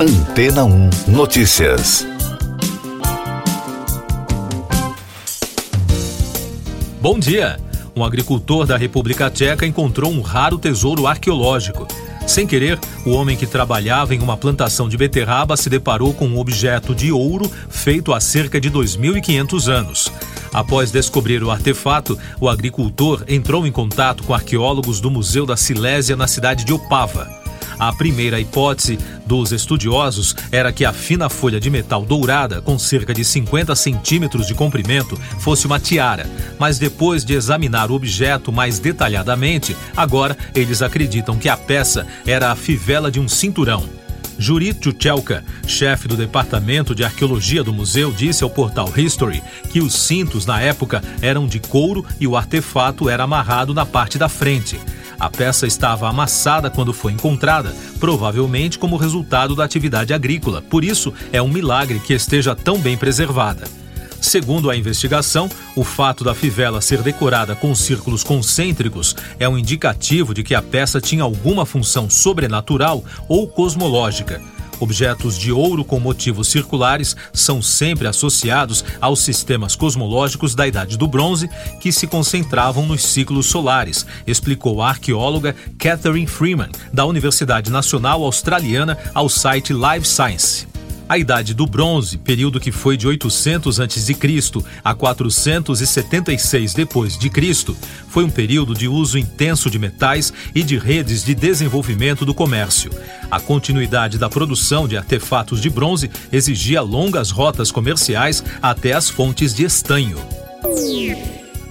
Antena 1 Notícias. Bom dia! Um agricultor da República Tcheca encontrou um raro tesouro arqueológico. Sem querer, o homem que trabalhava em uma plantação de beterraba se deparou com um objeto de ouro feito há cerca de 2.500 anos. Após descobrir o artefato, o agricultor entrou em contato com arqueólogos do Museu da Silésia na cidade de Opava. A primeira hipótese dos estudiosos era que a fina folha de metal dourada, com cerca de 50 centímetros de comprimento, fosse uma tiara. Mas depois de examinar o objeto mais detalhadamente, agora eles acreditam que a peça era a fivela de um cinturão. Juri Tchutchelka, chefe do departamento de arqueologia do museu, disse ao portal History que os cintos na época eram de couro e o artefato era amarrado na parte da frente. A peça estava amassada quando foi encontrada, provavelmente como resultado da atividade agrícola, por isso é um milagre que esteja tão bem preservada. Segundo a investigação, o fato da fivela ser decorada com círculos concêntricos é um indicativo de que a peça tinha alguma função sobrenatural ou cosmológica. Objetos de ouro com motivos circulares são sempre associados aos sistemas cosmológicos da Idade do Bronze, que se concentravam nos ciclos solares, explicou a arqueóloga Catherine Freeman, da Universidade Nacional Australiana, ao site Live Science. A Idade do Bronze, período que foi de 800 a.C. a 476 d.C., foi um período de uso intenso de metais e de redes de desenvolvimento do comércio. A continuidade da produção de artefatos de bronze exigia longas rotas comerciais até as fontes de estanho.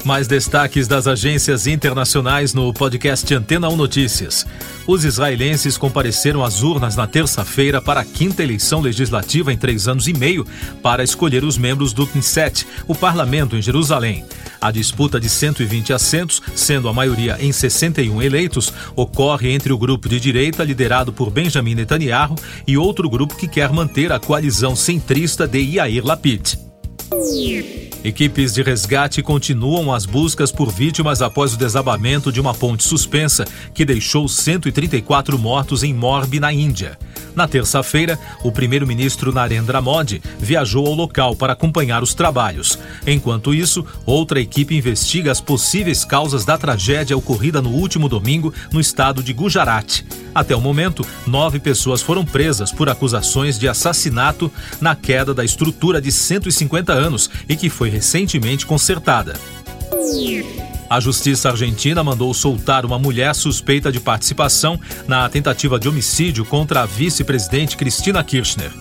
Mais destaques das agências internacionais no podcast Antena 1 Notícias. Os israelenses compareceram às urnas na terça-feira para a quinta eleição legislativa em três anos e meio para escolher os membros do Knesset, o parlamento em Jerusalém. A disputa de 120 assentos, sendo a maioria em 61 eleitos, ocorre entre o grupo de direita liderado por Benjamin Netanyahu e outro grupo que quer manter a coalizão centrista de Yair Lapid. Equipes de resgate continuam as buscas por vítimas após o desabamento de uma ponte suspensa que deixou 134 mortos em Morbi, na Índia. Na terça-feira, o primeiro-ministro Narendra Modi viajou ao local para acompanhar os trabalhos. Enquanto isso, outra equipe investiga as possíveis causas da tragédia ocorrida no último domingo no estado de Gujarat. Até o momento, nove pessoas foram presas por acusações de assassinato na queda da estrutura de 150 anos e que foi recentemente consertada. A justiça argentina mandou soltar uma mulher suspeita de participação na tentativa de homicídio contra a vice-presidente Cristina Kirchner.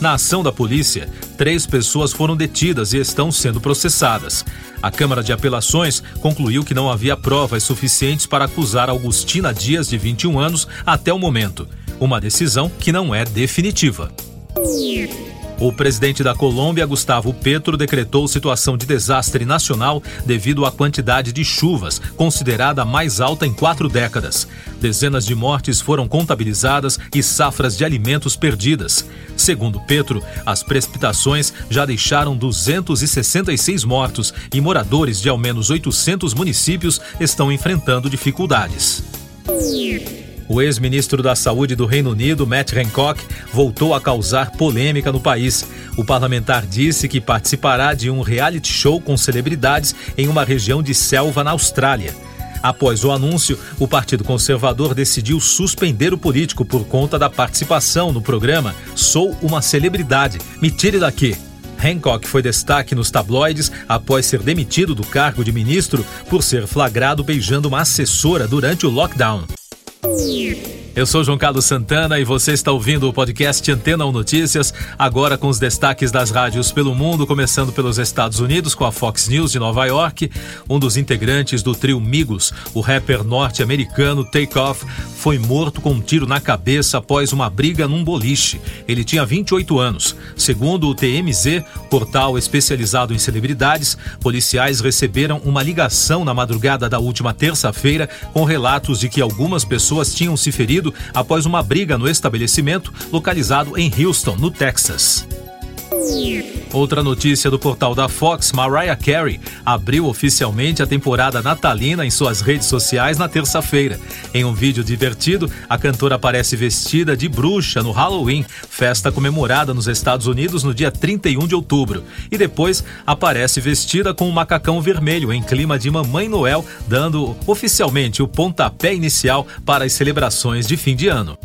Na ação da polícia, três pessoas foram detidas e estão sendo processadas. A Câmara de Apelações concluiu que não havia provas suficientes para acusar Augustina Dias, de 21 anos, até o momento. Uma decisão que não é definitiva. O presidente da Colômbia, Gustavo Petro, decretou situação de desastre nacional devido à quantidade de chuvas, considerada a mais alta em quatro décadas. Dezenas de mortes foram contabilizadas e safras de alimentos perdidas. Segundo Petro, as precipitações já deixaram 266 mortos e moradores de ao menos 800 municípios estão enfrentando dificuldades. O ex-ministro da Saúde do Reino Unido, Matt Hancock, voltou a causar polêmica no país. O parlamentar disse que participará de um reality show com celebridades em uma região de selva na Austrália. Após o anúncio, o Partido Conservador decidiu suspender o político por conta da participação no programa Sou uma Celebridade. Me tire daqui. Hancock foi destaque nos tabloides após ser demitido do cargo de ministro por ser flagrado beijando uma assessora durante o lockdown. Eu sou João Carlos Santana e você está ouvindo o podcast Antena 1 Notícias, agora com os destaques das rádios pelo mundo, começando pelos Estados Unidos com a Fox News de Nova York. Um dos integrantes do trio Migos, o rapper norte-americano Takeoff, foi morto com um tiro na cabeça após uma briga num boliche. Ele tinha 28 anos. Segundo o TMZ, portal especializado em celebridades, policiais receberam uma ligação na madrugada da última terça-feira com relatos de que algumas pessoas tinham se ferido após uma briga no estabelecimento localizado em Houston, no Texas. Outra notícia do portal da Fox, Mariah Carey abriu oficialmente a temporada natalina em suas redes sociais na terça-feira. Em um vídeo divertido, a cantora aparece vestida de bruxa no Halloween, festa comemorada nos Estados Unidos no dia 31 de outubro. E depois aparece vestida com um macacão vermelho em clima de Mamãe Noel, dando oficialmente o pontapé inicial para as celebrações de fim de ano.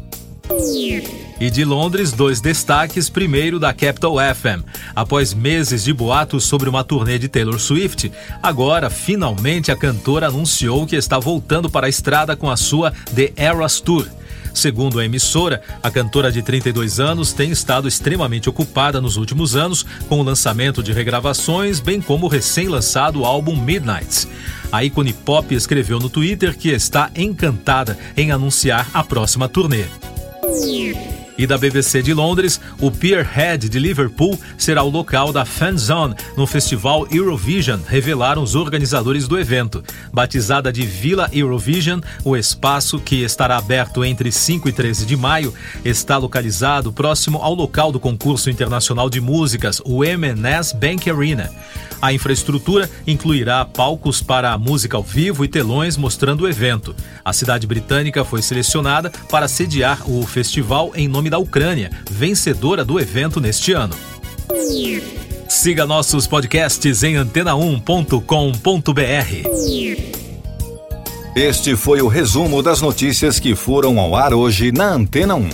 E de Londres, dois destaques. Primeiro, da Capital FM. Após meses de boatos sobre uma turnê de Taylor Swift, agora, finalmente, a cantora anunciou que está voltando para a estrada com a sua The Eras Tour. Segundo a emissora, a cantora de 32 anos tem estado extremamente ocupada nos últimos anos com o lançamento de regravações, bem como o recém-lançado álbum Midnights. A ícone pop escreveu no Twitter que está encantada em anunciar a próxima turnê. E da BBC de Londres, o Pierhead de Liverpool será o local da Fan Zone no festival Eurovision, revelaram os organizadores do evento. Batizada de Vila Eurovision, o espaço, que estará aberto entre 5 e 13 de maio, está localizado próximo ao local do concurso internacional de músicas, o M&S Bank Arena. A infraestrutura incluirá palcos para a música ao vivo e telões mostrando o evento. A cidade britânica foi selecionada para sediar o festival em nome da Ucrânia, vencedora do evento neste ano. Siga nossos podcasts em antena1.com.br. Este foi o resumo das notícias que foram ao ar hoje na Antena 1.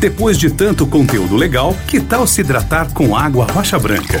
Depois de tanto conteúdo legal, que tal se hidratar com água rocha branca?